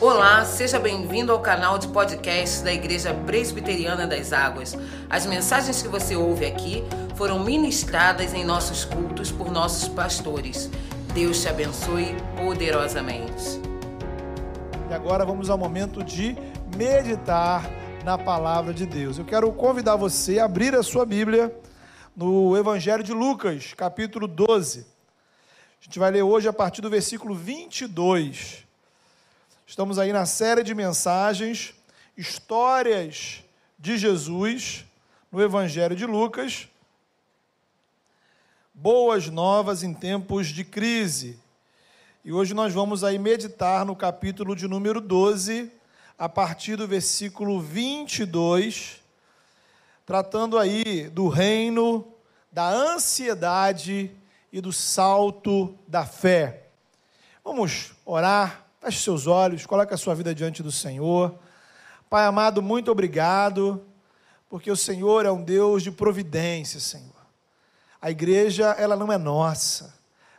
Olá, seja bem-vindo ao canal de podcast da Igreja Presbiteriana das Águas. As mensagens que você ouve aqui foram ministradas em nossos cultos por nossos pastores. Deus te abençoe poderosamente. E agora vamos ao momento de meditar na palavra de Deus. Eu quero convidar você a abrir a sua Bíblia no Evangelho de Lucas, capítulo 12. A gente vai ler hoje a partir do versículo 22. Estamos aí na série de mensagens, histórias de Jesus, no Evangelho de Lucas. Boas novas em tempos de crise. E hoje nós vamos aí meditar no capítulo de número 12, a partir do versículo 22, tratando aí do reino, da ansiedade e do salto da fé. Vamos orar Feche seus olhos, coloque a sua vida diante do Senhor. Pai amado, muito obrigado, porque o Senhor é um Deus de providência, Senhor. A igreja, ela não é nossa.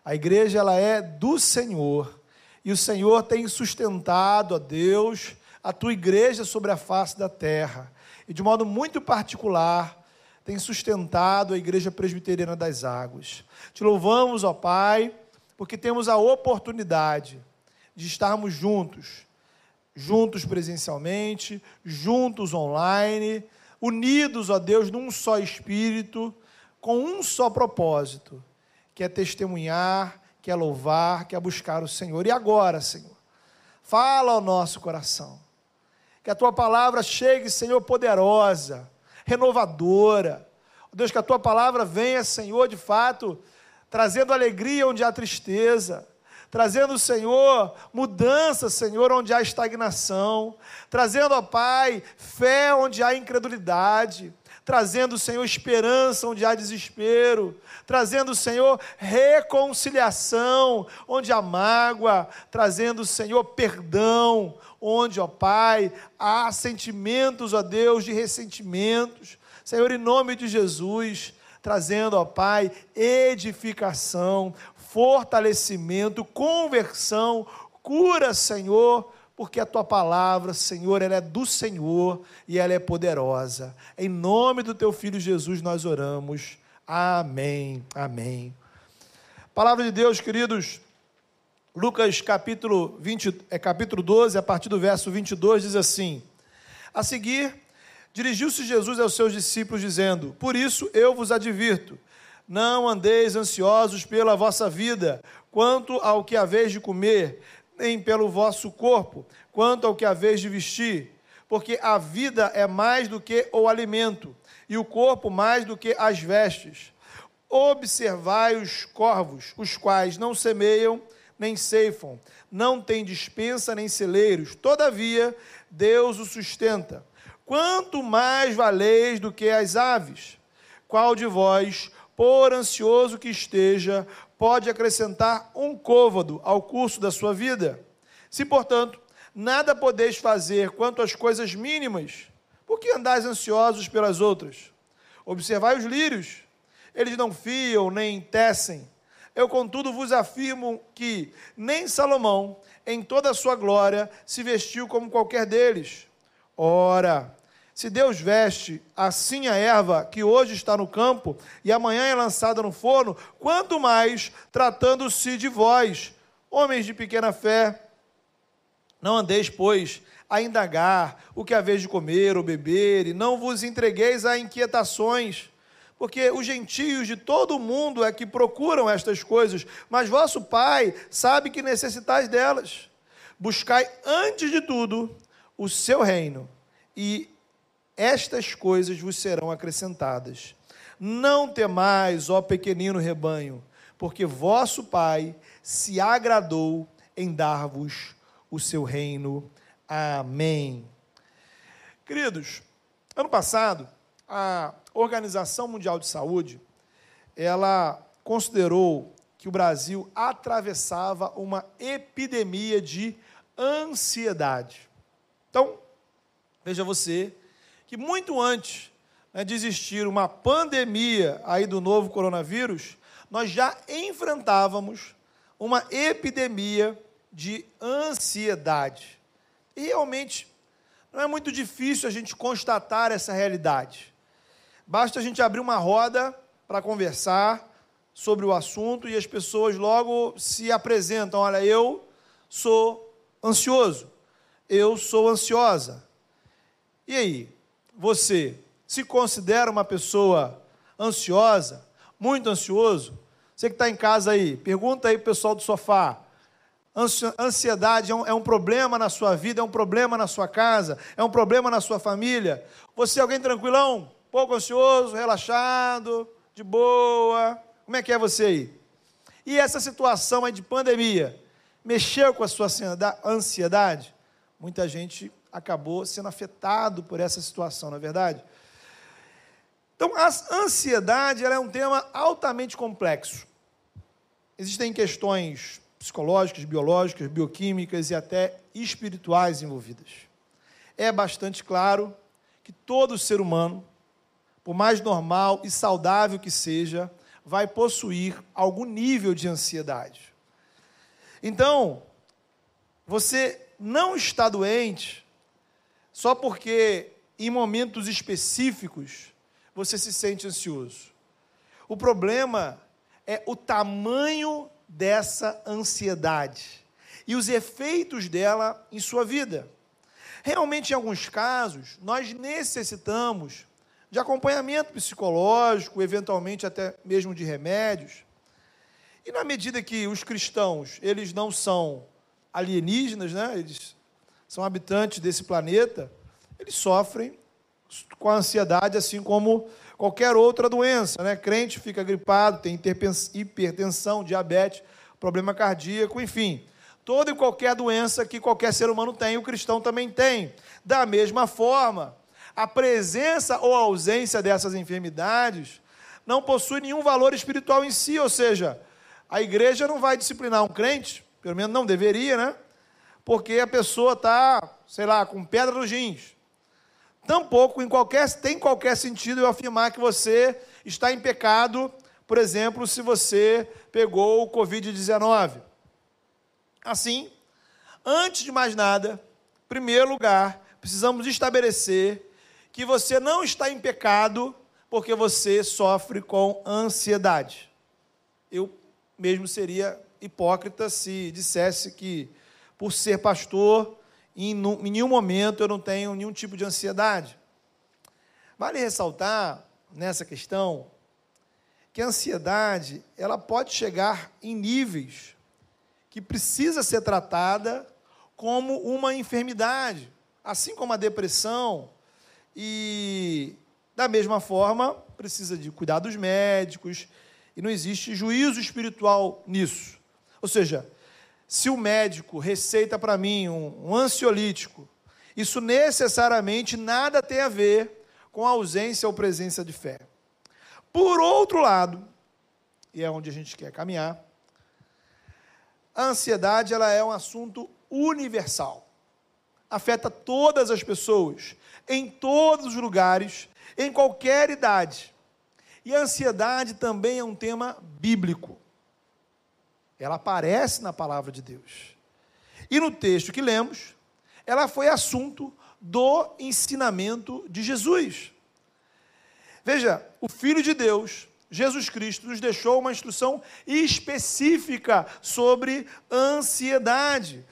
A igreja, ela é do Senhor. E o Senhor tem sustentado, a Deus, a tua igreja sobre a face da terra. E de modo muito particular, tem sustentado a igreja presbiteriana das águas. Te louvamos, ó Pai, porque temos a oportunidade de estarmos juntos, juntos presencialmente, juntos online, unidos, ó Deus, num só espírito, com um só propósito, que é testemunhar, que é louvar, que é buscar o Senhor. E agora, Senhor, fala ao nosso coração. Que a tua palavra chegue, Senhor, poderosa, renovadora. Deus, que a tua palavra venha, Senhor, de fato, trazendo alegria onde há tristeza, trazendo, Senhor, mudança, Senhor, onde há estagnação, trazendo, ó Pai, fé onde há incredulidade, trazendo, Senhor, esperança onde há desespero, trazendo, Senhor, reconciliação onde há mágoa, trazendo, Senhor, perdão onde, ó Pai, há sentimentos, ó Deus, de ressentimentos. Senhor, em nome de Jesus, trazendo, ó Pai, edificação, fortalecimento, conversão, cura, Senhor, porque a tua palavra, Senhor, ela é do Senhor e ela é poderosa. Em nome do teu filho Jesus nós oramos. Amém. Amém. Palavra de Deus, queridos. Lucas capítulo 20, é capítulo 12, a partir do verso 22 diz assim: A seguir, dirigiu-se Jesus aos seus discípulos dizendo: Por isso eu vos advirto, não andeis ansiosos pela vossa vida, quanto ao que haveis de comer, nem pelo vosso corpo, quanto ao que haveis de vestir. Porque a vida é mais do que o alimento, e o corpo mais do que as vestes. Observai os corvos, os quais não semeiam, nem ceifam, não têm dispensa nem celeiros, todavia Deus o sustenta. Quanto mais valeis do que as aves? Qual de vós, por ansioso que esteja, pode acrescentar um côvado ao curso da sua vida. Se, portanto, nada podeis fazer quanto às coisas mínimas, por que andais ansiosos pelas outras? Observai os lírios, eles não fiam nem tecem. Eu, contudo, vos afirmo que nem Salomão, em toda a sua glória, se vestiu como qualquer deles. Ora, se Deus veste assim a erva que hoje está no campo e amanhã é lançada no forno, quanto mais tratando-se de vós, homens de pequena fé. Não andeis, pois, a indagar o que haveis de comer ou beber, e não vos entregueis a inquietações, porque os gentios de todo o mundo é que procuram estas coisas, mas vosso Pai sabe que necessitais delas. Buscai antes de tudo o seu reino e estas coisas vos serão acrescentadas. Não temais, ó pequenino rebanho, porque vosso Pai se agradou em dar-vos o seu reino. Amém. Queridos, ano passado, a Organização Mundial de Saúde, ela considerou que o Brasil atravessava uma epidemia de ansiedade. Então, veja você que muito antes né, de existir uma pandemia aí do novo coronavírus, nós já enfrentávamos uma epidemia de ansiedade. E realmente não é muito difícil a gente constatar essa realidade. Basta a gente abrir uma roda para conversar sobre o assunto e as pessoas logo se apresentam: olha, eu sou ansioso, eu sou ansiosa. E aí, você se considera uma pessoa ansiosa, muito ansioso? Você que está em casa aí, pergunta aí para o pessoal do sofá. Ansiedade é um, é um, problema na sua vida, é um problema na sua casa, é um problema na sua família. Você é alguém tranquilão, pouco ansioso, relaxado, de boa. Como é que é você aí? E essa situação aí de pandemia mexeu com a sua ansiedade? Muita gente acabou sendo afetado por essa situação, não é verdade? Então, a ansiedade é um tema altamente complexo. Existem questões psicológicas, biológicas, bioquímicas e até espirituais envolvidas. É bastante claro que todo ser humano, por mais normal e saudável que seja, vai possuir algum nível de ansiedade. Então, você não está doente só porque em momentos específicos você se sente ansioso. O problema é o tamanho dessa ansiedade e os efeitos dela em sua vida. Realmente, em alguns casos, nós necessitamos de acompanhamento psicológico, eventualmente até mesmo de remédios. E na medida que os cristãos, eles não são alienígenas, né? Eles são habitantes desse planeta, eles sofrem com a ansiedade assim como qualquer outra doença, né? Crente fica gripado, tem hipertensão, diabetes, problema cardíaco, enfim. Toda e qualquer doença que qualquer ser humano tem, o cristão também tem. Da mesma forma, a presença ou ausência dessas enfermidades não possui nenhum valor espiritual em si, ou seja, a igreja não vai disciplinar um crente, pelo menos não deveria, né? Porque a pessoa está, sei lá, com pedra nos rins. Tampouco em qualquer, tem qualquer sentido eu afirmar que você está em pecado, por exemplo, se você pegou o Covid-19. Assim, antes de mais nada, em primeiro lugar, precisamos estabelecer que você não está em pecado porque você sofre com ansiedade. Eu mesmo seria hipócrita se dissesse que, por ser pastor, em, em nenhum momento eu não tenho nenhum tipo de ansiedade. Vale ressaltar nessa questão que a ansiedade ela pode chegar em níveis que precisa ser tratada como uma enfermidade, assim como a depressão e da mesma forma precisa de cuidados médicos e não existe juízo espiritual nisso. Ou seja, se o médico receita para mim um, um ansiolítico, isso necessariamente nada tem a ver com a ausência ou presença de fé. Por outro lado, e é onde a gente quer caminhar, a ansiedade ela é um assunto universal. Afeta todas as pessoas, em todos os lugares, em qualquer idade. E a ansiedade também é um tema bíblico. Ela aparece na palavra de Deus. E no texto que lemos, ela foi assunto do ensinamento de Jesus. Veja, o Filho de Deus, Jesus Cristo, nos deixou uma instrução específica sobre ansiedade.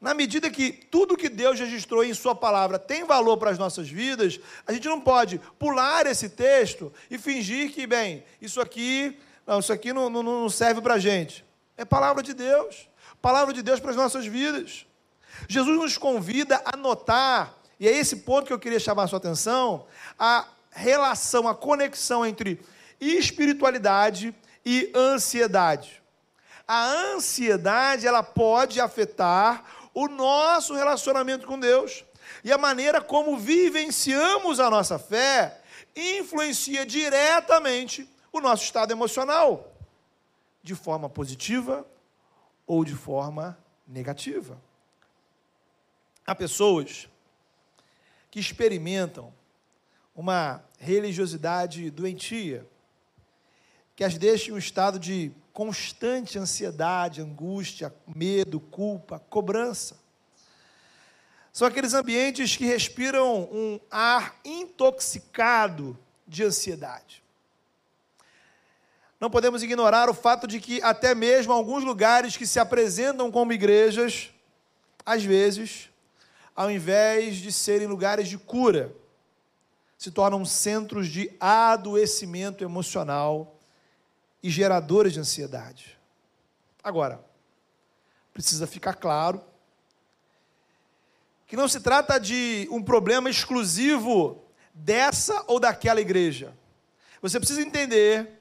Na medida que tudo que Deus registrou em Sua palavra tem valor para as nossas vidas, a gente não pode pular esse texto e fingir que, bem, isso aqui, não, isso aqui não, não, não serve para a gente. É palavra de Deus. Palavra de Deus para as nossas vidas. Jesus nos convida a notar, e é esse ponto que eu queria chamar a sua atenção, a relação, a conexão entre espiritualidade e ansiedade. A ansiedade, ela pode afetar o nosso relacionamento com Deus. E a maneira como vivenciamos a nossa fé influencia diretamente o nosso estado emocional de forma positiva ou de forma negativa. Há pessoas que experimentam uma religiosidade doentia, que as deixa em um estado de constante ansiedade, angústia, medo, culpa, cobrança. são aqueles ambientes que respiram um ar intoxicado de ansiedade. Não podemos ignorar o fato de que, até mesmo alguns lugares que se apresentam como igrejas, às vezes, ao invés de serem lugares de cura, se tornam centros de adoecimento emocional e geradores de ansiedade. Agora, precisa ficar claro que não se trata de um problema exclusivo dessa ou daquela igreja. Você precisa entender,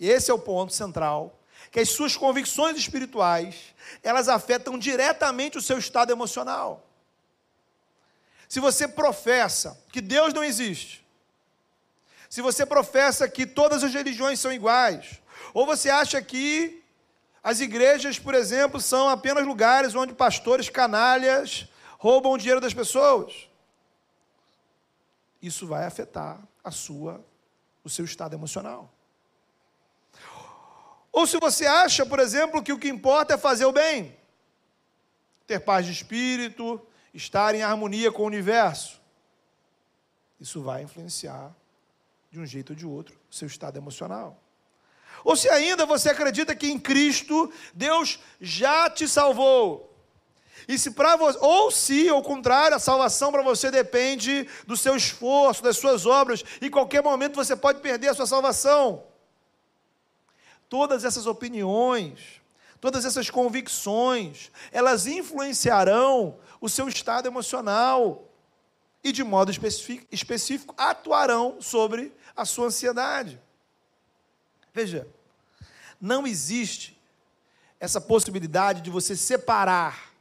esse é o ponto central, que as suas convicções espirituais, elas afetam diretamente o seu estado emocional. Se você professa que Deus não existe, se você professa que todas as religiões são iguais, ou você acha que as igrejas, por exemplo, são apenas lugares onde pastores canalhas roubam o dinheiro das pessoas, isso vai afetar a sua o seu estado emocional. Ou se você acha, por exemplo, que o que importa é fazer o bem, ter paz de espírito, estar em harmonia com o universo, isso vai influenciar de um jeito ou de outro o seu estado emocional. Ou se ainda você acredita que em Cristo Deus já te salvou. E se para você, ou se, ao contrário, a salvação para você depende do seu esforço, das suas obras, e em qualquer momento você pode perder a sua salvação. Todas essas opiniões, todas essas convicções, elas influenciarão o seu estado emocional e, de modo específico, atuarão sobre a sua ansiedade. Veja, não existe essa possibilidade de você separar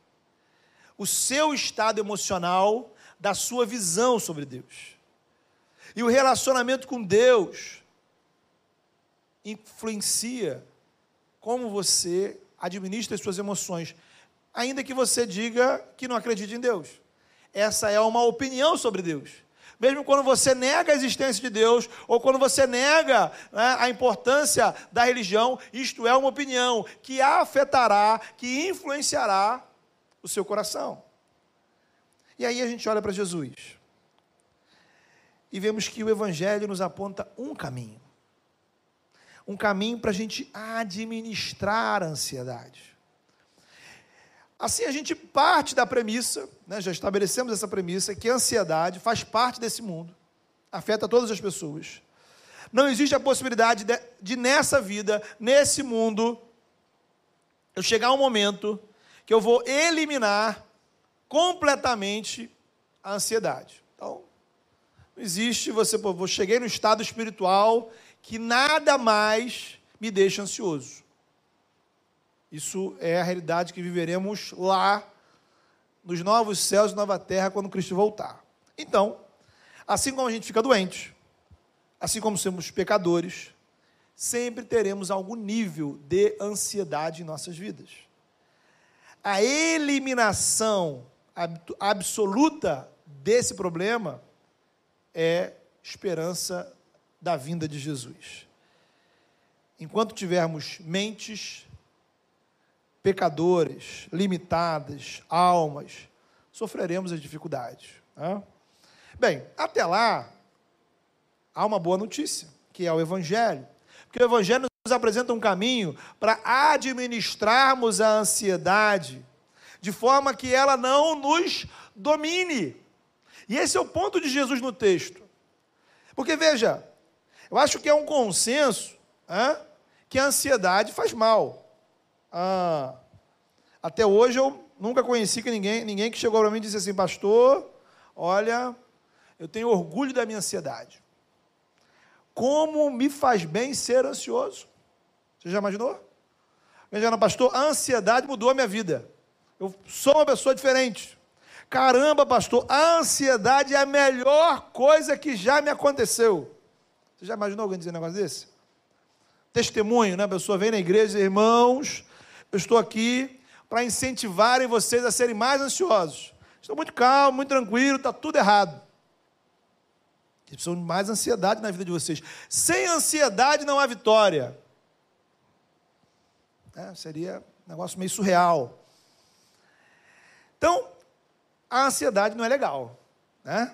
o seu estado emocional da sua visão sobre Deus. E o relacionamento com Deus influencia como você administra as suas emoções, ainda que você diga que não acredite em Deus. Essa é uma opinião sobre Deus. Mesmo quando você nega a existência de Deus, ou quando você nega né, a importância da religião, isto é uma opinião que afetará, que influenciará o seu coração. E aí a gente olha para Jesus e vemos que o Evangelho nos aponta um caminho. Um caminho para a gente administrar a ansiedade. Assim a gente parte da premissa, né, já estabelecemos essa premissa, que a ansiedade faz parte desse mundo, afeta todas as pessoas. Não existe a possibilidade de, de nessa vida, nesse mundo, eu chegar a um momento que eu vou eliminar completamente a ansiedade. Então, não existe você, pô, eu cheguei no estado espiritual que nada mais me deixa ansioso. Isso é a realidade que viveremos lá nos novos céus e nova terra quando Cristo voltar. Então, assim como a gente fica doente, assim como somos pecadores, sempre teremos algum nível de ansiedade em nossas vidas a eliminação absoluta desse problema é esperança da vinda de Jesus. Enquanto tivermos mentes pecadores, limitadas, almas, sofreremos as dificuldades. Né? Bem, até lá, há uma boa notícia, que é o Evangelho. Porque o Evangelho nos apresenta um caminho para administrarmos a ansiedade, de forma que ela não nos domine. E esse é o ponto de Jesus no texto. Porque veja, eu acho que é um consenso que a ansiedade faz mal. Ah, até hoje eu nunca conheci que ninguém, ninguém que chegou para mim e disse assim, pastor, olha, eu tenho orgulho da minha ansiedade. Como me faz bem ser ansioso? Você já imaginou? Veja, pastor, a ansiedade mudou a minha vida. Eu sou uma pessoa diferente. Caramba, pastor, a ansiedade é a melhor coisa que já me aconteceu. Você já imaginou alguém dizer um negócio desse? Testemunho, né? A pessoa vem na igreja e diz, irmãos, eu estou aqui para incentivarem vocês a serem mais ansiosos. Estou muito calmo, muito tranquilo, está tudo errado. Vocês precisam de mais ansiedade na vida de vocês. Sem ansiedade não há vitória. É, seria um negócio meio surreal. Então, a ansiedade não é legal, né?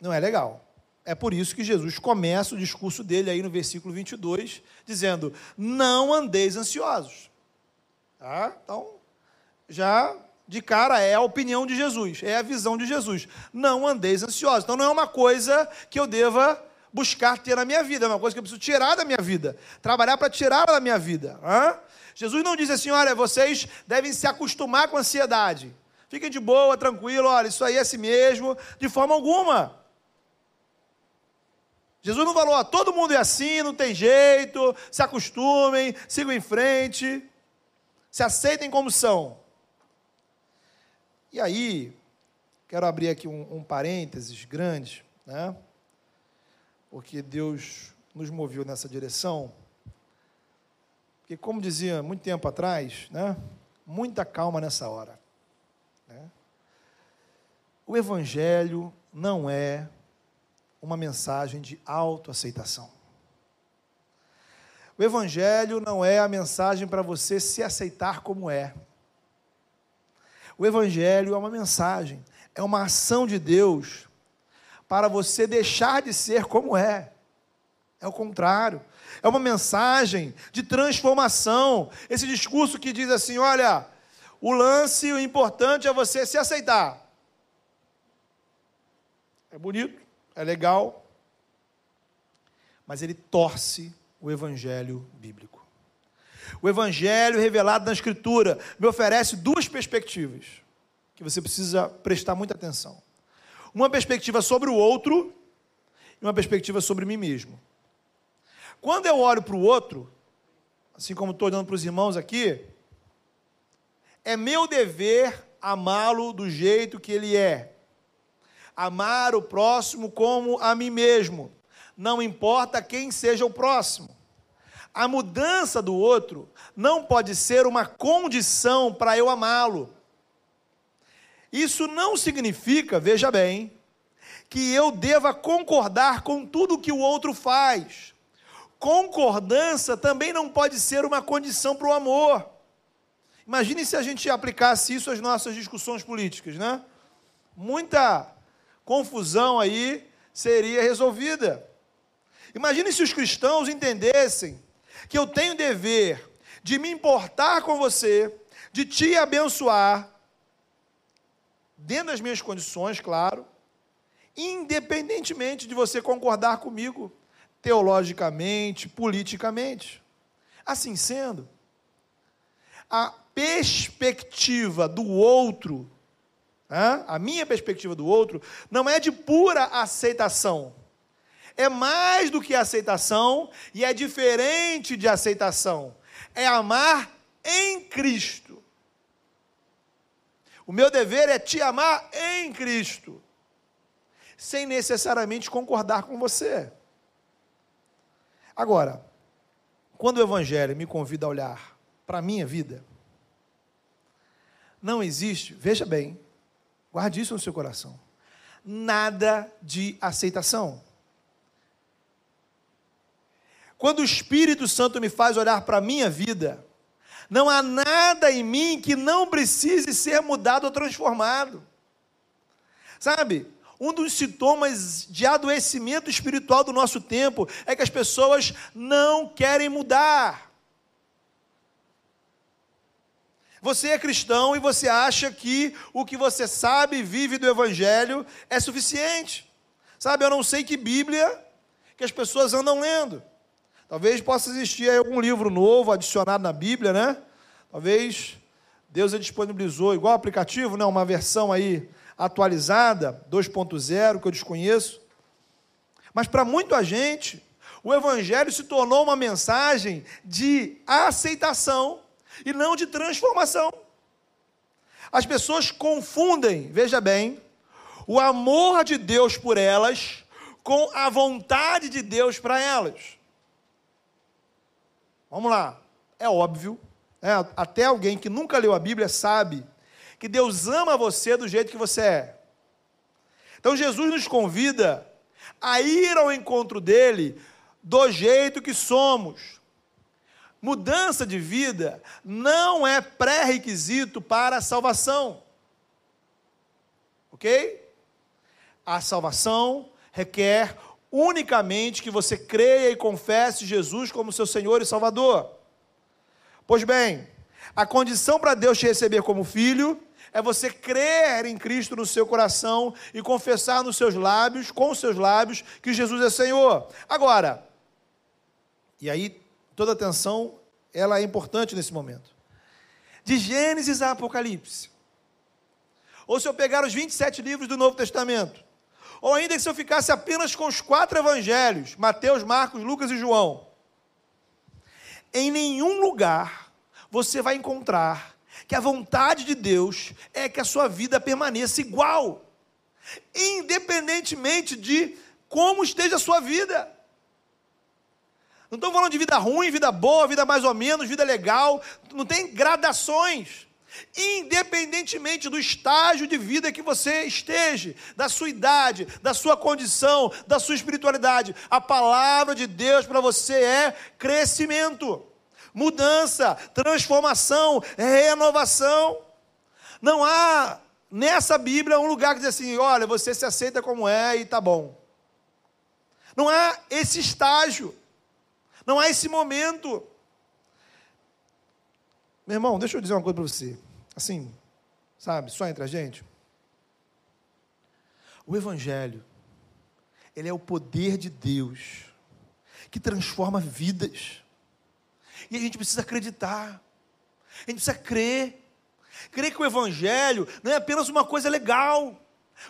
Não é legal. É por isso que Jesus começa o discurso dele aí no versículo 22, dizendo: Não andeis ansiosos. Tá? Então, já de cara é a opinião de Jesus, é a visão de Jesus. Não andeis ansiosos. Então, não é uma coisa que eu deva buscar ter na minha vida, é uma coisa que eu preciso tirar da minha vida, trabalhar para tirar da minha vida. Hã? Jesus não diz assim: olha, vocês devem se acostumar com a ansiedade. Fiquem de boa, tranquilo, olha, isso aí é assim mesmo, de forma alguma. Jesus não falou, ó, todo mundo é assim, não tem jeito, se acostumem, sigam em frente, se aceitem como são. E aí, quero abrir aqui um, um parênteses grande, né? Porque Deus nos moveu nessa direção. Porque, como dizia muito tempo atrás, né? Muita calma nessa hora. Né? O Evangelho não é uma mensagem de autoaceitação. O Evangelho não é a mensagem para você se aceitar como é. O Evangelho é uma mensagem, é uma ação de Deus para você deixar de ser como é. É o contrário. É uma mensagem de transformação. Esse discurso que diz assim: olha, o lance, o importante é você se aceitar. É bonito, é legal, mas ele torce o evangelho bíblico. O evangelho revelado na Escritura me oferece duas perspectivas que você precisa prestar muita atenção. Uma perspectiva sobre o outro e uma perspectiva sobre mim mesmo. Quando eu olho para o outro, assim como estou olhando para os irmãos aqui, é meu dever amá-lo do jeito que ele é. Amar o próximo como a mim mesmo. Não importa quem seja o próximo. A mudança do outro não pode ser uma condição para eu amá-lo. Isso não significa, veja bem, que eu deva concordar com tudo que o outro faz. Concordância também não pode ser uma condição para o amor. Imagine se a gente aplicasse isso às nossas discussões políticas, né? Muita confusão aí seria resolvida. Imagine se os cristãos entendessem que eu tenho dever de me importar com você, de te abençoar, dentro das minhas condições, claro, independentemente de você concordar comigo teologicamente, politicamente. Assim sendo, a perspectiva do outro, a minha perspectiva do outro, não é de pura aceitação. É mais do que aceitação e é diferente de aceitação. É amar em Cristo. O meu dever é te amar em Cristo, sem necessariamente concordar com você. Agora, quando o Evangelho me convida a olhar para a minha vida, não existe, veja bem, guarde isso no seu coração, nada de aceitação. Quando o Espírito Santo me faz olhar para a minha vida, não há nada em mim que não precise ser mudado ou transformado. Sabe? Um dos sintomas de adoecimento espiritual do nosso tempo é que as pessoas não querem mudar. Você é cristão e você acha que o que você sabe e vive do Evangelho é suficiente. Sabe, eu não sei que Bíblia que as pessoas andam lendo. Talvez possa existir algum livro novo adicionado na Bíblia, né? Talvez Deus disponibilizou, igual aplicativo, né? uma versão aí atualizada, 2.0, que eu desconheço. Mas para muita gente, o Evangelho se tornou uma mensagem de aceitação e não de transformação. As pessoas confundem, veja bem, o amor de Deus por elas com a vontade de Deus para elas. Vamos lá, é óbvio, é, até alguém que nunca leu a Bíblia sabe que Deus ama você do jeito que você é. Então Jesus nos convida a ir ao encontro dele do jeito que somos. Mudança de vida não é pré-requisito para a salvação. ok? A salvação requer unicamente que você creia e confesse Jesus como seu Senhor e Salvador. Pois bem, a condição para Deus te receber como filho é você crer em Cristo no seu coração e confessar nos seus lábios, com os seus lábios, que Jesus é Senhor. Agora, e aí toda atenção, ela é importante nesse momento. De Gênesis a Apocalipse. Ou se eu pegar os 27 livros do Novo Testamento, ou ainda se eu ficasse apenas com os quatro evangelhos, Mateus, Marcos, Lucas e João, em nenhum lugar você vai encontrar que a vontade de Deus é que a sua vida permaneça igual, independentemente de como esteja a sua vida. Não estou falando de vida ruim, vida boa, vida mais ou menos, vida legal, não tem gradações. Independentemente do estágio de vida que você esteja, da sua idade, da sua condição, da sua espiritualidade, a palavra de Deus para você é crescimento mudança, transformação, renovação. Não há nessa Bíblia um lugar que diz assim: olha, você se aceita como é e tá bom. Não há esse estágio, não há esse momento. Meu irmão, deixa eu dizer uma coisa para você. Assim, sabe, só entre a gente. O Evangelho, ele é o poder de Deus que transforma vidas. E a gente precisa acreditar, a gente precisa crer. Crer que o Evangelho não é apenas uma coisa legal,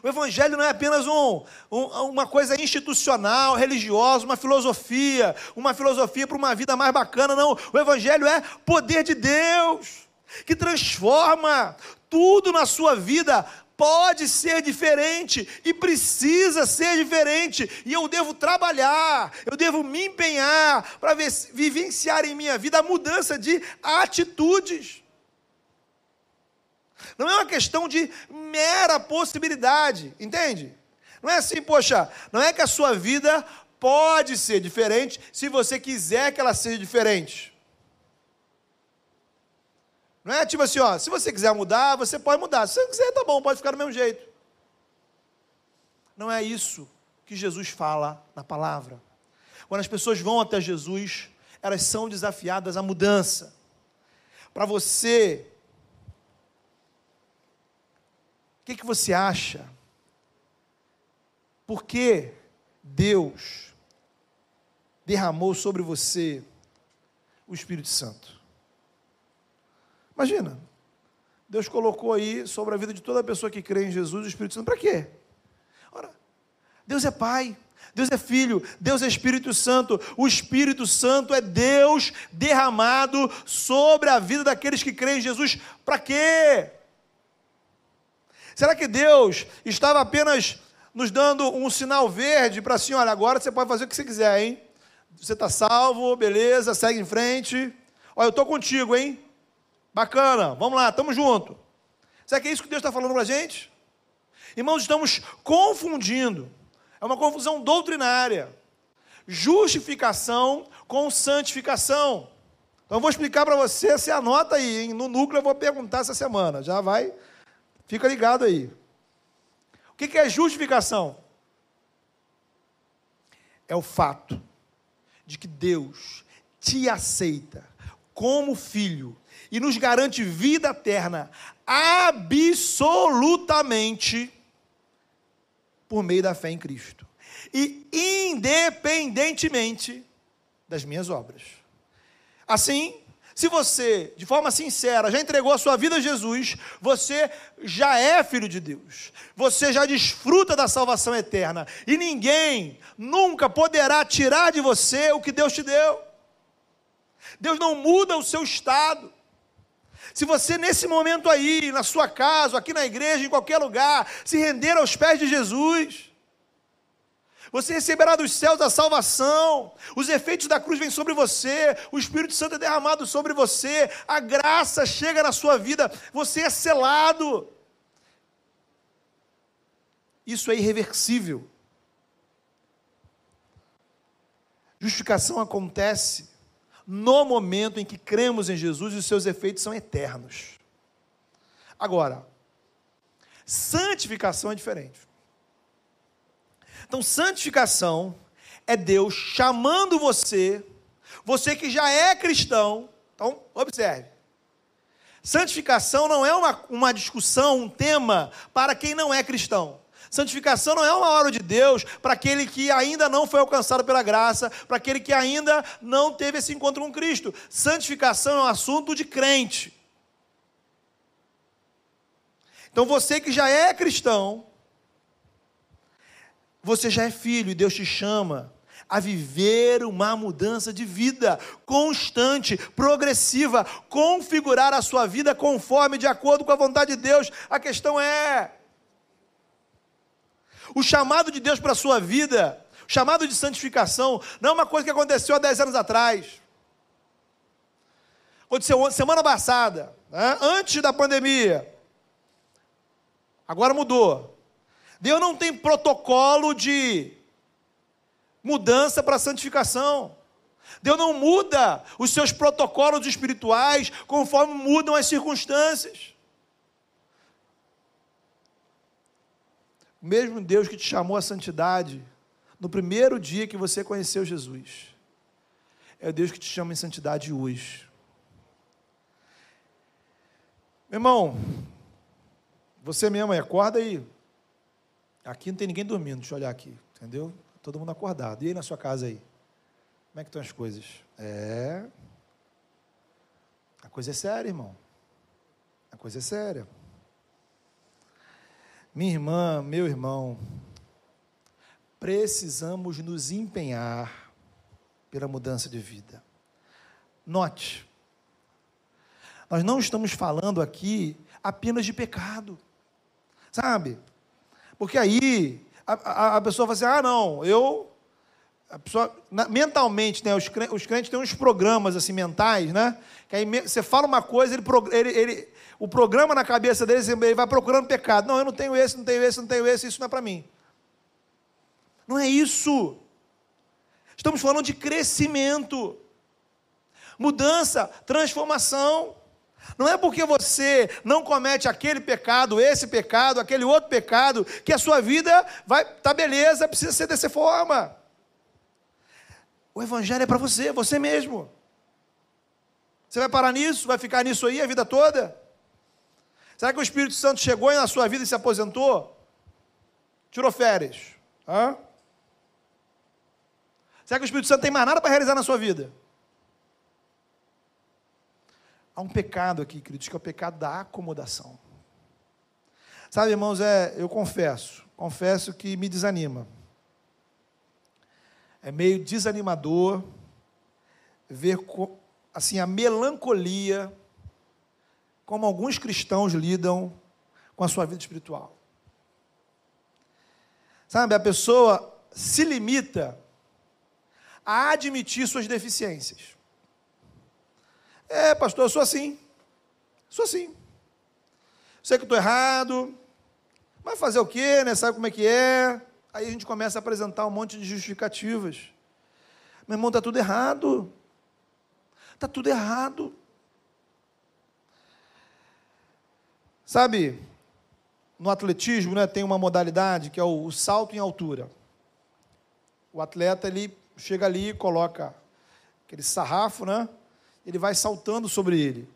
o Evangelho não é apenas um, um, uma coisa institucional, religiosa, uma filosofia, uma filosofia para uma vida mais bacana, não. O Evangelho é poder de Deus, que transforma tudo na sua vida pode ser diferente e precisa ser diferente, e eu devo trabalhar, eu devo me empenhar para vivenciar em minha vida a mudança de atitudes. Não é uma questão de mera possibilidade, entende? Não é assim, poxa, não é que a sua vida pode ser diferente se você quiser que ela seja diferente. Não é tipo assim, ó, se você quiser mudar, você pode mudar. Se você quiser, tá bom, pode ficar do mesmo jeito. Não é isso que Jesus fala na palavra. Quando as pessoas vão até Jesus, elas são desafiadas à mudança. Para você, o que, que você acha? Por que Deus derramou sobre você o Espírito Santo? Imagina, Deus colocou aí sobre a vida de toda pessoa que crê em Jesus o Espírito Santo. Para quê? Ora, Deus é Pai, Deus é Filho, Deus é Espírito Santo. O Espírito Santo é Deus derramado sobre a vida daqueles que creem em Jesus. Para quê? Será que Deus estava apenas nos dando um sinal verde para assim, olha, agora você pode fazer o que você quiser, hein? Você está salvo, beleza, segue em frente. Olha, eu estou contigo, hein? Bacana, vamos lá, estamos juntos. Será que é isso que Deus está falando para a gente? Irmãos, estamos confundindo. É uma confusão doutrinária. Justificação com santificação. Então, eu vou explicar para você, você anota aí, hein? no núcleo eu vou perguntar essa semana. Já vai, fica ligado aí. O que é justificação? É o fato de que Deus te aceita como filho e nos garante vida eterna absolutamente por meio da fé em Cristo. E independentemente das minhas obras. Assim, se você, de forma sincera, já entregou a sua vida a Jesus, você já é filho de Deus. Você já desfruta da salvação eterna. E ninguém nunca poderá tirar de você o que Deus te deu. Deus não muda o seu estado. Se você nesse momento aí, na sua casa, aqui na igreja, em qualquer lugar, se render aos pés de Jesus, você receberá dos céus a salvação, os efeitos da cruz vêm sobre você, o Espírito Santo é derramado sobre você, a graça chega na sua vida, você é selado. Isso é irreversível. Justificação acontece no momento em que cremos em Jesus e os seus efeitos são eternos. Agora, Santificação é diferente. Então, santificação é Deus chamando você, você que já é cristão. Então, observe. Santificação não é uma, uma discussão, um tema para quem não é cristão. Santificação não é uma hora de Deus para aquele que ainda não foi alcançado pela graça, para aquele que ainda não teve esse encontro com Cristo. Santificação é um assunto de crente. Então você que já é cristão, você já é filho e Deus te chama a viver uma mudança de vida constante, progressiva, configurar a sua vida conforme, de acordo com a vontade de Deus. A questão é: o chamado de Deus para a sua vida, o chamado de santificação, não é uma coisa que aconteceu há 10 anos atrás. Aconteceu semana passada, né? antes da pandemia. Agora mudou. Deus não tem protocolo de mudança para santificação. Deus não muda os seus protocolos espirituais conforme mudam as circunstâncias. O mesmo Deus que te chamou à santidade no primeiro dia que você conheceu Jesus, é o Deus que te chama em santidade hoje. Meu irmão, você mesmo, acorda aí. Aqui não tem ninguém dormindo, deixa eu olhar aqui, entendeu? Todo mundo acordado. E aí na sua casa aí? Como é que estão as coisas? É. A coisa é séria, irmão. A coisa é séria. Minha irmã, meu irmão, precisamos nos empenhar pela mudança de vida. Note, nós não estamos falando aqui apenas de pecado, sabe? Porque aí a, a, a pessoa fala assim: ah, não, eu. A pessoa, mentalmente, né, os, crentes, os crentes têm uns programas assim mentais, né? Que aí você fala uma coisa, ele, ele, ele, o programa na cabeça deles, ele vai procurando pecado. Não, eu não tenho esse, não tenho esse, não tenho esse, isso não é para mim. Não é isso. Estamos falando de crescimento, mudança, transformação. Não é porque você não comete aquele pecado, esse pecado, aquele outro pecado, que a sua vida vai, tá beleza, precisa ser dessa forma. O evangelho é para você, você mesmo. Você vai parar nisso, vai ficar nisso aí a vida toda? Será que o Espírito Santo chegou na sua vida e se aposentou? Tirou férias? Hã? Será que o Espírito Santo tem mais nada para realizar na sua vida? Há um pecado aqui, queridos, que é o pecado da acomodação. Sabe, irmãos, é, eu confesso, confesso que me desanima. É meio desanimador ver assim a melancolia como alguns cristãos lidam com a sua vida espiritual. Sabe, a pessoa se limita a admitir suas deficiências. É, pastor, eu sou assim. Sou assim. Sei que estou errado. Mas fazer o quê, né? Sabe como é que é? Aí a gente começa a apresentar um monte de justificativas. Meu irmão, está tudo errado. Está tudo errado. Sabe, no atletismo né, tem uma modalidade que é o, o salto em altura. O atleta ele chega ali e coloca aquele sarrafo, né? Ele vai saltando sobre ele.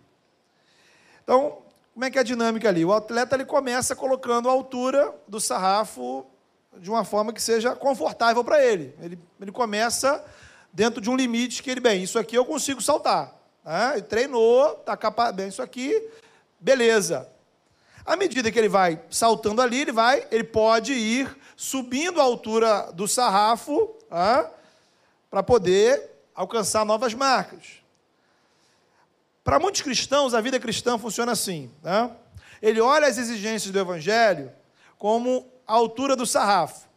Então, como é que é a dinâmica ali? O atleta ele começa colocando a altura do sarrafo de uma forma que seja confortável para ele. ele. Ele começa dentro de um limite que ele, bem, isso aqui eu consigo saltar. Né? Ele treinou, está capaz, bem, isso aqui, beleza. À medida que ele vai saltando ali, ele vai, ele pode ir subindo a altura do sarrafo né? para poder alcançar novas marcas. Para muitos cristãos, a vida cristã funciona assim. Né? Ele olha as exigências do Evangelho como a altura do sarrafo.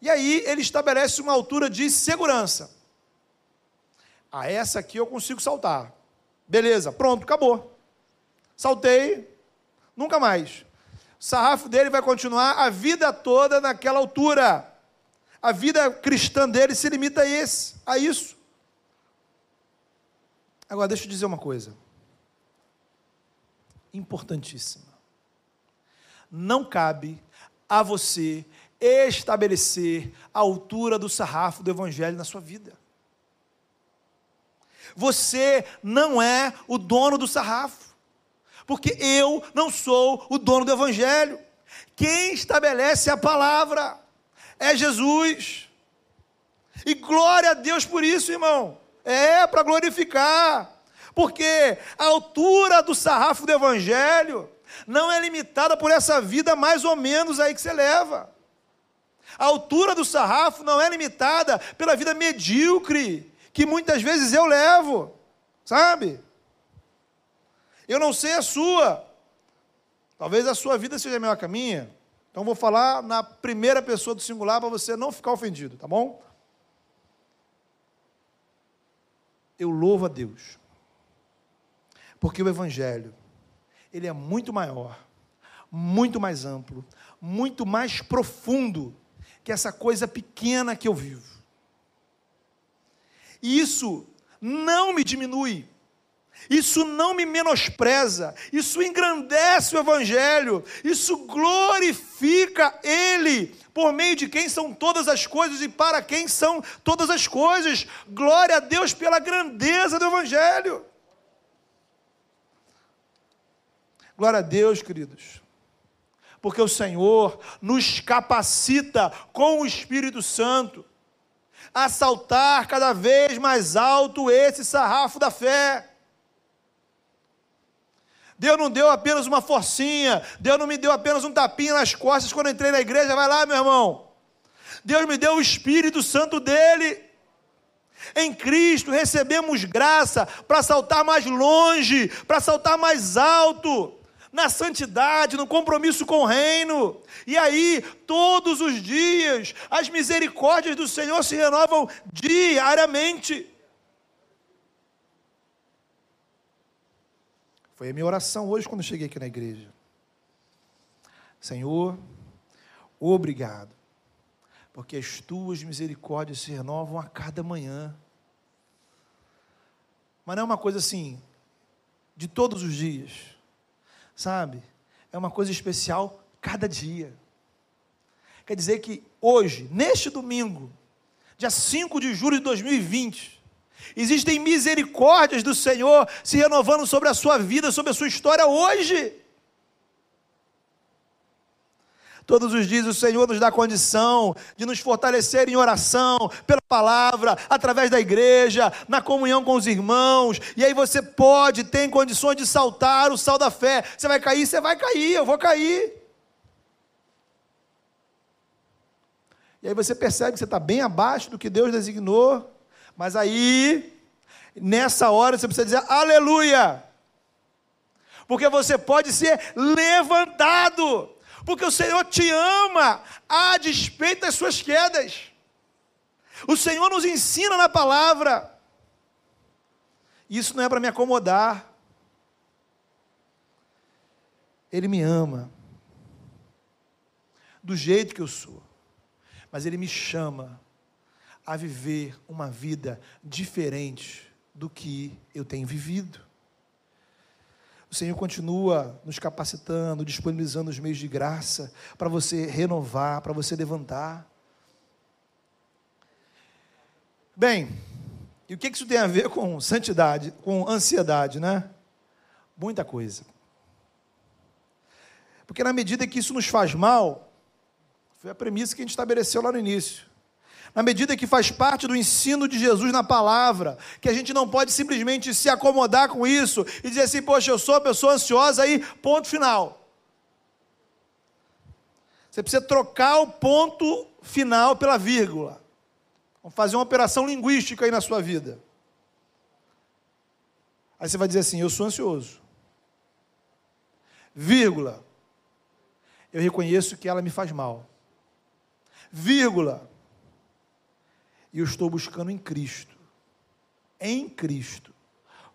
E aí ele estabelece uma altura de segurança. A ah, essa aqui eu consigo saltar. Beleza, pronto, acabou. Saltei, nunca mais. O sarrafo dele vai continuar a vida toda naquela altura. A vida cristã dele se limita a, esse, a isso. Agora, deixa eu dizer uma coisa. Importantíssima. não cabe a você estabelecer a altura do sarrafo do evangelho na sua vida. Você não é o dono do sarrafo, porque eu não sou o dono do evangelho. Quem estabelece a palavra é Jesus. E glória a Deus por isso, irmão. É para glorificar. Porque a altura do sarrafo do evangelho não é limitada por essa vida mais ou menos aí que você leva. A altura do sarrafo não é limitada pela vida medíocre que muitas vezes eu levo, sabe? Eu não sei a sua. Talvez a sua vida seja melhor que a minha. Então vou falar na primeira pessoa do singular para você não ficar ofendido, tá bom? Eu louvo a Deus. Porque o evangelho, ele é muito maior, muito mais amplo, muito mais profundo que essa coisa pequena que eu vivo. E isso não me diminui, isso não me menospreza, isso engrandece o Evangelho, isso glorifica Ele, por meio de quem são todas as coisas e para quem são todas as coisas. Glória a Deus pela grandeza do Evangelho. Glória a Deus, queridos, porque o Senhor nos capacita com o Espírito Santo a saltar cada vez mais alto esse sarrafo da fé. Deus não deu apenas uma forcinha, Deus não me deu apenas um tapinha nas costas quando entrei na igreja, vai lá, meu irmão. Deus me deu o Espírito Santo dele. Em Cristo recebemos graça para saltar mais longe, para saltar mais alto na santidade, no compromisso com o reino. E aí, todos os dias, as misericórdias do Senhor se renovam diariamente. Foi a minha oração hoje quando cheguei aqui na igreja. Senhor, obrigado, porque as tuas misericórdias se renovam a cada manhã. Mas não é uma coisa assim, de todos os dias sabe? É uma coisa especial cada dia. Quer dizer que hoje, neste domingo, dia 5 de julho de 2020, existem misericórdias do Senhor se renovando sobre a sua vida, sobre a sua história hoje. Todos os dias o Senhor nos dá condição de nos fortalecer em oração, pela palavra, através da igreja, na comunhão com os irmãos. E aí você pode, tem condições de saltar o sal da fé. Você vai cair, você vai cair, eu vou cair. E aí você percebe que você está bem abaixo do que Deus designou. Mas aí, nessa hora, você precisa dizer aleluia. Porque você pode ser levantado porque o Senhor te ama a despeito das suas quedas. O Senhor nos ensina na palavra. Isso não é para me acomodar. Ele me ama do jeito que eu sou, mas Ele me chama a viver uma vida diferente do que eu tenho vivido. O Senhor continua nos capacitando, disponibilizando os meios de graça para você renovar, para você levantar. Bem, e o que isso tem a ver com santidade, com ansiedade, né? Muita coisa. Porque na medida que isso nos faz mal, foi a premissa que a gente estabeleceu lá no início na medida que faz parte do ensino de Jesus na palavra, que a gente não pode simplesmente se acomodar com isso e dizer assim, poxa, eu sou uma pessoa ansiosa, aí, ponto final. Você precisa trocar o ponto final pela vírgula. Vamos fazer uma operação linguística aí na sua vida. Aí você vai dizer assim: Eu sou ansioso. Vírgula. Eu reconheço que ela me faz mal. Vírgula e eu estou buscando em Cristo, em Cristo,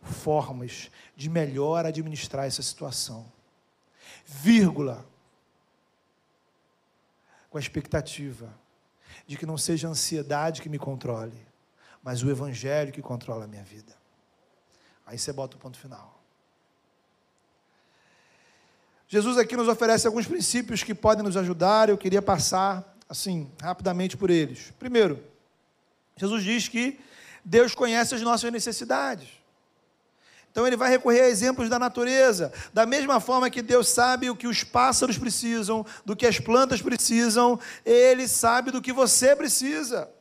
formas de melhor administrar essa situação. Vírgula. Com a expectativa de que não seja a ansiedade que me controle, mas o Evangelho que controla a minha vida. Aí você bota o ponto final. Jesus aqui nos oferece alguns princípios que podem nos ajudar, eu queria passar, assim, rapidamente por eles. Primeiro, Jesus diz que Deus conhece as nossas necessidades. Então ele vai recorrer a exemplos da natureza, da mesma forma que Deus sabe o que os pássaros precisam, do que as plantas precisam, ele sabe do que você precisa,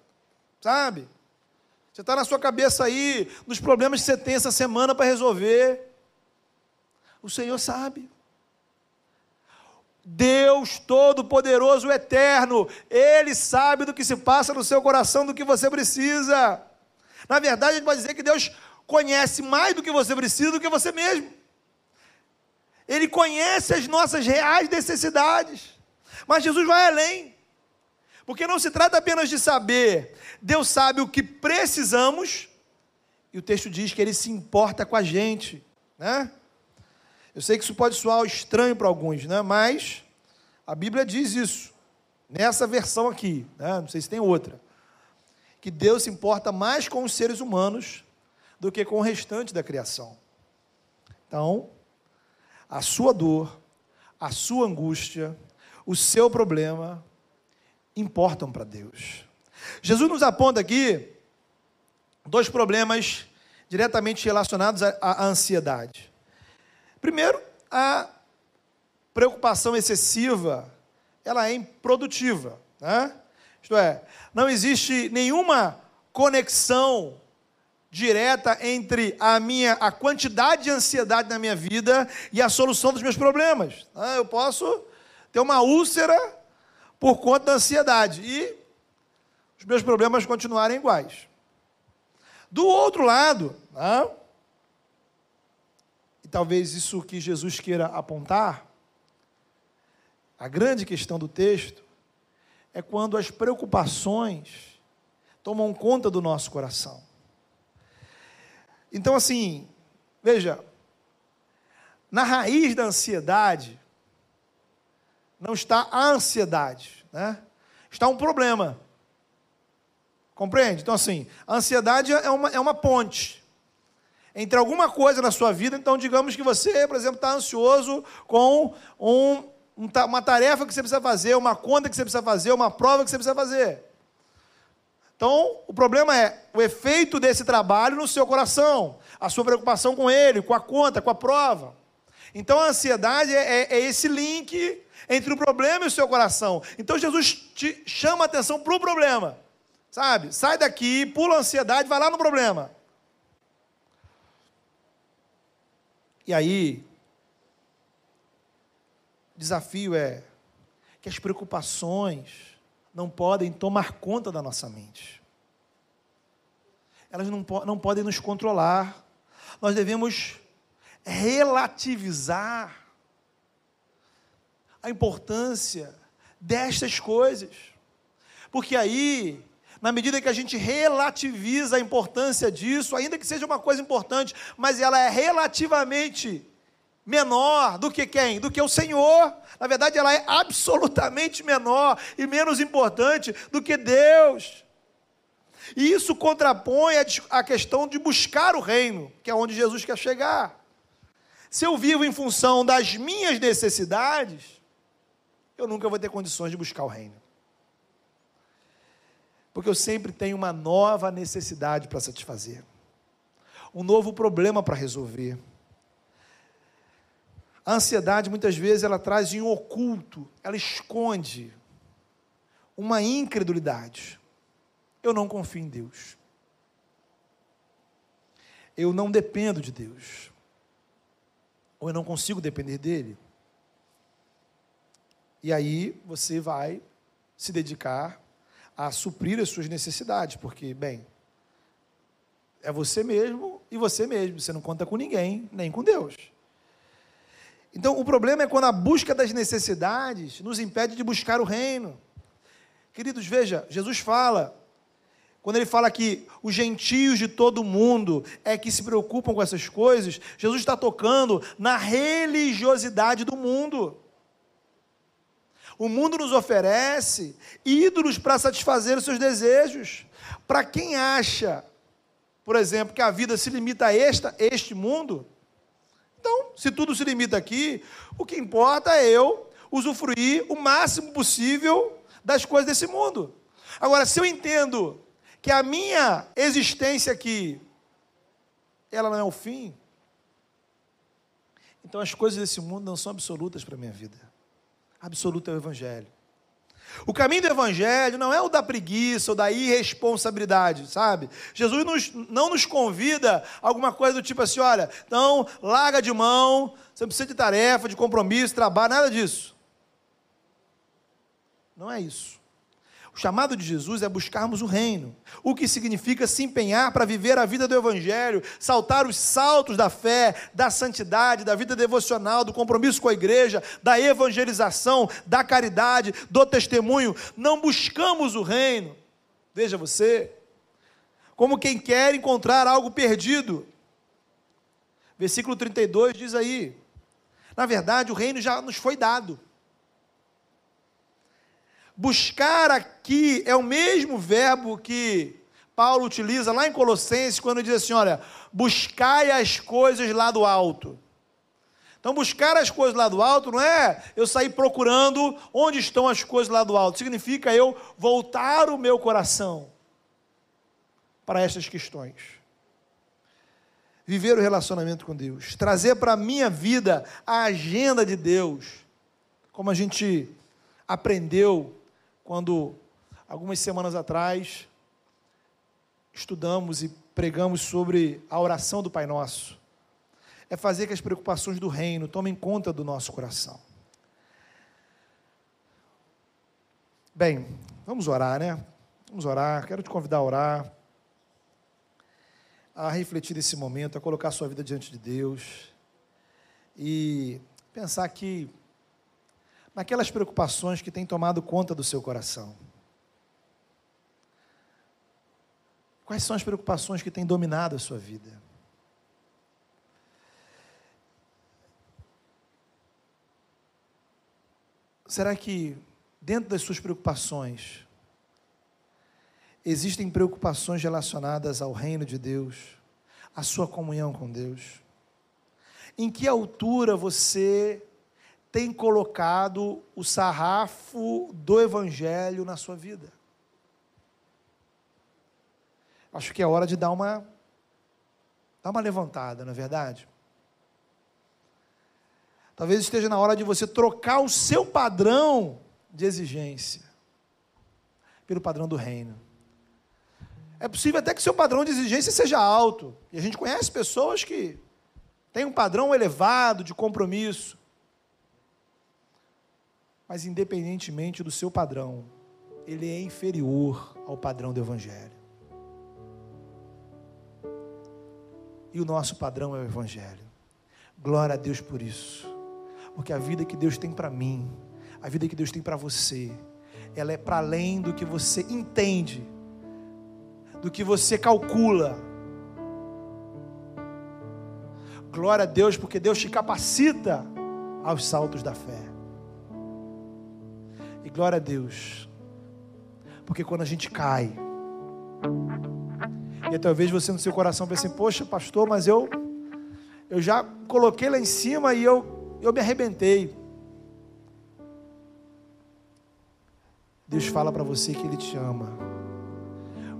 sabe? Você está na sua cabeça aí, nos problemas que você tem essa semana para resolver. O Senhor sabe. Deus Todo-Poderoso, Eterno, Ele sabe do que se passa no seu coração, do que você precisa. Na verdade, a gente pode dizer que Deus conhece mais do que você precisa do que você mesmo. Ele conhece as nossas reais necessidades. Mas Jesus vai além. Porque não se trata apenas de saber, Deus sabe o que precisamos, e o texto diz que Ele se importa com a gente, né? Eu sei que isso pode soar estranho para alguns, né? mas a Bíblia diz isso, nessa versão aqui, né? não sei se tem outra, que Deus se importa mais com os seres humanos do que com o restante da criação. Então, a sua dor, a sua angústia, o seu problema importam para Deus. Jesus nos aponta aqui dois problemas diretamente relacionados à ansiedade. Primeiro, a preocupação excessiva, ela é improdutiva, né? Isto é, não existe nenhuma conexão direta entre a minha a quantidade de ansiedade na minha vida e a solução dos meus problemas. Né? Eu posso ter uma úlcera por conta da ansiedade e os meus problemas continuarem iguais. Do outro lado, né? Talvez isso que Jesus queira apontar, a grande questão do texto, é quando as preocupações tomam conta do nosso coração. Então, assim, veja, na raiz da ansiedade, não está a ansiedade, né? está um problema. Compreende? Então, assim, a ansiedade é uma, é uma ponte entre alguma coisa na sua vida, então digamos que você, por exemplo, está ansioso com um, uma tarefa que você precisa fazer, uma conta que você precisa fazer, uma prova que você precisa fazer. Então, o problema é o efeito desse trabalho no seu coração, a sua preocupação com ele, com a conta, com a prova. Então, a ansiedade é, é, é esse link entre o problema e o seu coração. Então, Jesus te chama a atenção para o problema, sabe? Sai daqui, pula a ansiedade, vai lá no problema. E aí, o desafio é que as preocupações não podem tomar conta da nossa mente. Elas não, não podem nos controlar. Nós devemos relativizar a importância destas coisas. Porque aí na medida que a gente relativiza a importância disso, ainda que seja uma coisa importante, mas ela é relativamente menor do que quem? Do que o Senhor. Na verdade, ela é absolutamente menor e menos importante do que Deus. E isso contrapõe a questão de buscar o reino, que é onde Jesus quer chegar. Se eu vivo em função das minhas necessidades, eu nunca vou ter condições de buscar o reino porque eu sempre tenho uma nova necessidade para satisfazer, um novo problema para resolver. A ansiedade muitas vezes ela traz em oculto, ela esconde uma incredulidade. Eu não confio em Deus. Eu não dependo de Deus. Ou eu não consigo depender dele. E aí você vai se dedicar a suprir as suas necessidades, porque, bem, é você mesmo e você mesmo, você não conta com ninguém, nem com Deus. Então, o problema é quando a busca das necessidades nos impede de buscar o reino. Queridos, veja, Jesus fala, quando ele fala que os gentios de todo mundo é que se preocupam com essas coisas, Jesus está tocando na religiosidade do mundo. O mundo nos oferece ídolos para satisfazer os seus desejos. Para quem acha, por exemplo, que a vida se limita a esta, este mundo, então se tudo se limita aqui, o que importa é eu usufruir o máximo possível das coisas desse mundo. Agora, se eu entendo que a minha existência aqui, ela não é o fim, então as coisas desse mundo não são absolutas para a minha vida. Absoluto é o Evangelho. O caminho do Evangelho não é o da preguiça ou da irresponsabilidade, sabe? Jesus nos, não nos convida a alguma coisa do tipo assim: olha, então larga de mão, você não precisa de tarefa, de compromisso, trabalho, nada disso. Não é isso. O chamado de Jesus é buscarmos o reino, o que significa se empenhar para viver a vida do Evangelho, saltar os saltos da fé, da santidade, da vida devocional, do compromisso com a igreja, da evangelização, da caridade, do testemunho. Não buscamos o reino, veja você, como quem quer encontrar algo perdido. Versículo 32 diz aí: na verdade, o reino já nos foi dado. Buscar aqui é o mesmo verbo que Paulo utiliza lá em Colossenses, quando diz assim: olha, buscai as coisas lá do alto. Então, buscar as coisas lá do alto não é eu sair procurando onde estão as coisas lá do alto, significa eu voltar o meu coração para estas questões. Viver o relacionamento com Deus, trazer para a minha vida a agenda de Deus, como a gente aprendeu quando, algumas semanas atrás, estudamos e pregamos sobre a oração do Pai Nosso. É fazer que as preocupações do reino tomem conta do nosso coração. Bem, vamos orar, né? Vamos orar. Quero te convidar a orar, a refletir nesse momento, a colocar a sua vida diante de Deus e pensar que naquelas preocupações que têm tomado conta do seu coração. Quais são as preocupações que têm dominado a sua vida? Será que dentro das suas preocupações existem preocupações relacionadas ao reino de Deus, à sua comunhão com Deus? Em que altura você tem colocado o sarrafo do Evangelho na sua vida. Acho que é hora de dar uma, dar uma levantada, não é verdade? Talvez esteja na hora de você trocar o seu padrão de exigência pelo padrão do reino. É possível até que seu padrão de exigência seja alto. E a gente conhece pessoas que têm um padrão elevado de compromisso. Mas, independentemente do seu padrão, ele é inferior ao padrão do Evangelho. E o nosso padrão é o Evangelho. Glória a Deus por isso. Porque a vida que Deus tem para mim, a vida que Deus tem para você, ela é para além do que você entende, do que você calcula. Glória a Deus, porque Deus te capacita aos saltos da fé. Glória a Deus. Porque quando a gente cai, e talvez você no seu coração pense assim, poxa, pastor, mas eu eu já coloquei lá em cima e eu, eu me arrebentei. Deus fala para você que Ele te ama.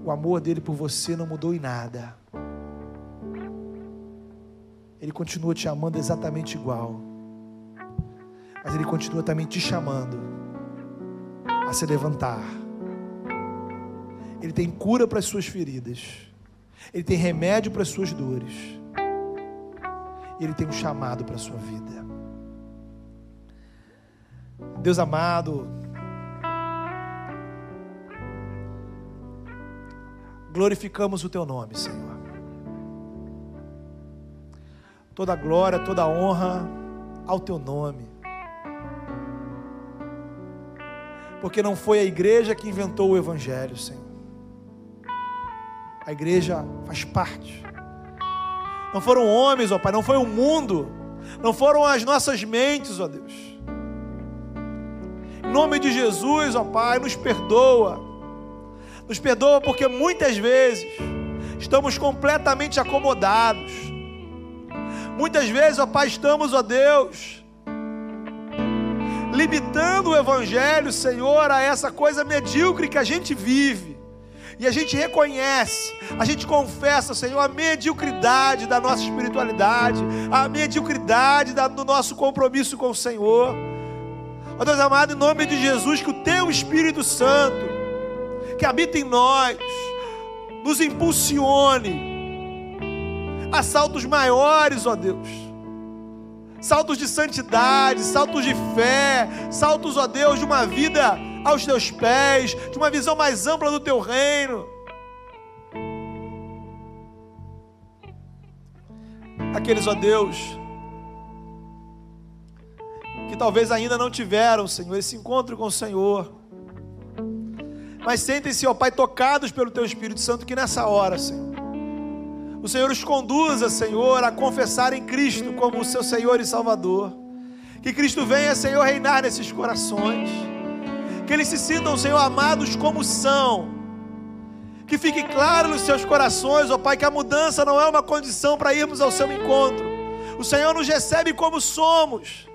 O amor dele por você não mudou em nada. Ele continua te amando exatamente igual. Mas Ele continua também te chamando a se levantar. Ele tem cura para as suas feridas. Ele tem remédio para as suas dores. Ele tem um chamado para a sua vida. Deus amado, glorificamos o teu nome, Senhor. Toda glória, toda honra ao teu nome. Porque não foi a igreja que inventou o Evangelho, Senhor. A igreja faz parte. Não foram homens, ó Pai, não foi o mundo, não foram as nossas mentes, ó Deus. Em nome de Jesus, ó Pai, nos perdoa. Nos perdoa porque muitas vezes estamos completamente acomodados. Muitas vezes, ó Pai, estamos, ó Deus, limitando o Evangelho, Senhor, a essa coisa medíocre que a gente vive. E a gente reconhece, a gente confessa, Senhor, a mediocridade da nossa espiritualidade, a mediocridade do nosso compromisso com o Senhor. Ó Deus amado, em nome de Jesus, que o Teu Espírito Santo, que habita em nós, nos impulsione a saltos maiores, ó Deus. Saltos de santidade, saltos de fé, saltos, ó Deus, de uma vida aos teus pés, de uma visão mais ampla do teu reino. Aqueles, ó Deus, que talvez ainda não tiveram, Senhor, esse encontro com o Senhor, mas sentem-se, ó Pai, tocados pelo Teu Espírito Santo, que nessa hora, Senhor, o Senhor os conduza, Senhor, a confessar em Cristo como o seu Senhor e Salvador. Que Cristo venha, Senhor, reinar nesses corações. Que eles se sintam, Senhor, amados como são. Que fique claro nos seus corações, ó Pai, que a mudança não é uma condição para irmos ao seu encontro. O Senhor nos recebe como somos.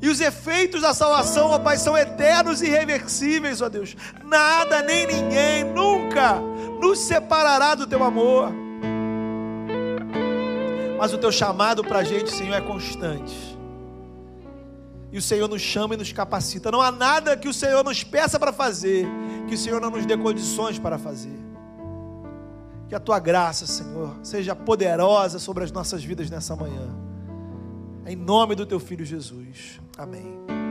E os efeitos da salvação, ó Pai, são eternos e irreversíveis, ó Deus. Nada nem ninguém nunca nos separará do teu amor. Mas o teu chamado para a gente, Senhor, é constante. E o Senhor nos chama e nos capacita. Não há nada que o Senhor nos peça para fazer, que o Senhor não nos dê condições para fazer. Que a tua graça, Senhor, seja poderosa sobre as nossas vidas nessa manhã. Em nome do teu filho Jesus. Amém.